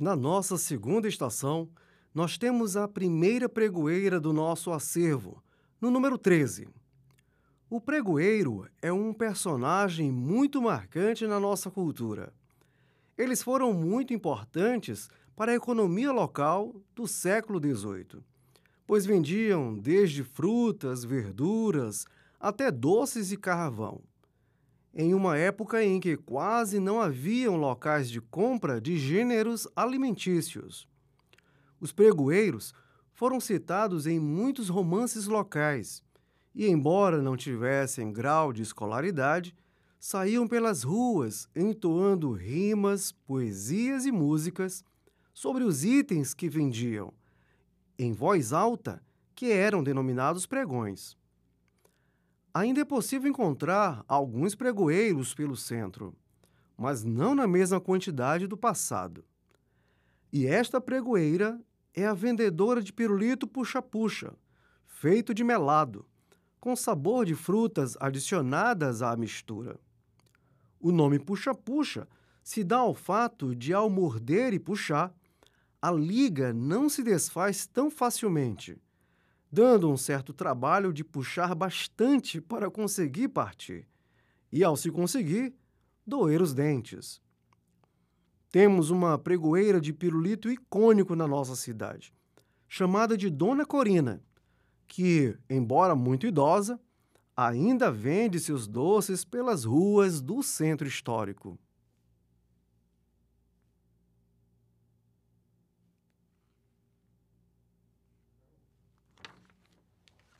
Na nossa segunda estação, nós temos a primeira pregoeira do nosso acervo, no número 13. O pregoeiro é um personagem muito marcante na nossa cultura. Eles foram muito importantes para a economia local do século XVIII, pois vendiam desde frutas, verduras até doces e carvão em uma época em que quase não haviam locais de compra de gêneros alimentícios. Os pregoeiros foram citados em muitos romances locais e, embora não tivessem grau de escolaridade, saíam pelas ruas entoando rimas, poesias e músicas sobre os itens que vendiam, em voz alta, que eram denominados pregões. Ainda é possível encontrar alguns pregoeiros pelo centro, mas não na mesma quantidade do passado. E esta pregoeira é a vendedora de pirulito puxa-puxa, feito de melado, com sabor de frutas adicionadas à mistura. O nome puxa-puxa se dá ao fato de, ao morder e puxar, a liga não se desfaz tão facilmente dando um certo trabalho de puxar bastante para conseguir partir, e ao se conseguir, doer os dentes. Temos uma pregoeira de pirulito icônico na nossa cidade, chamada de Dona Corina, que, embora muito idosa, ainda vende seus doces pelas ruas do centro histórico.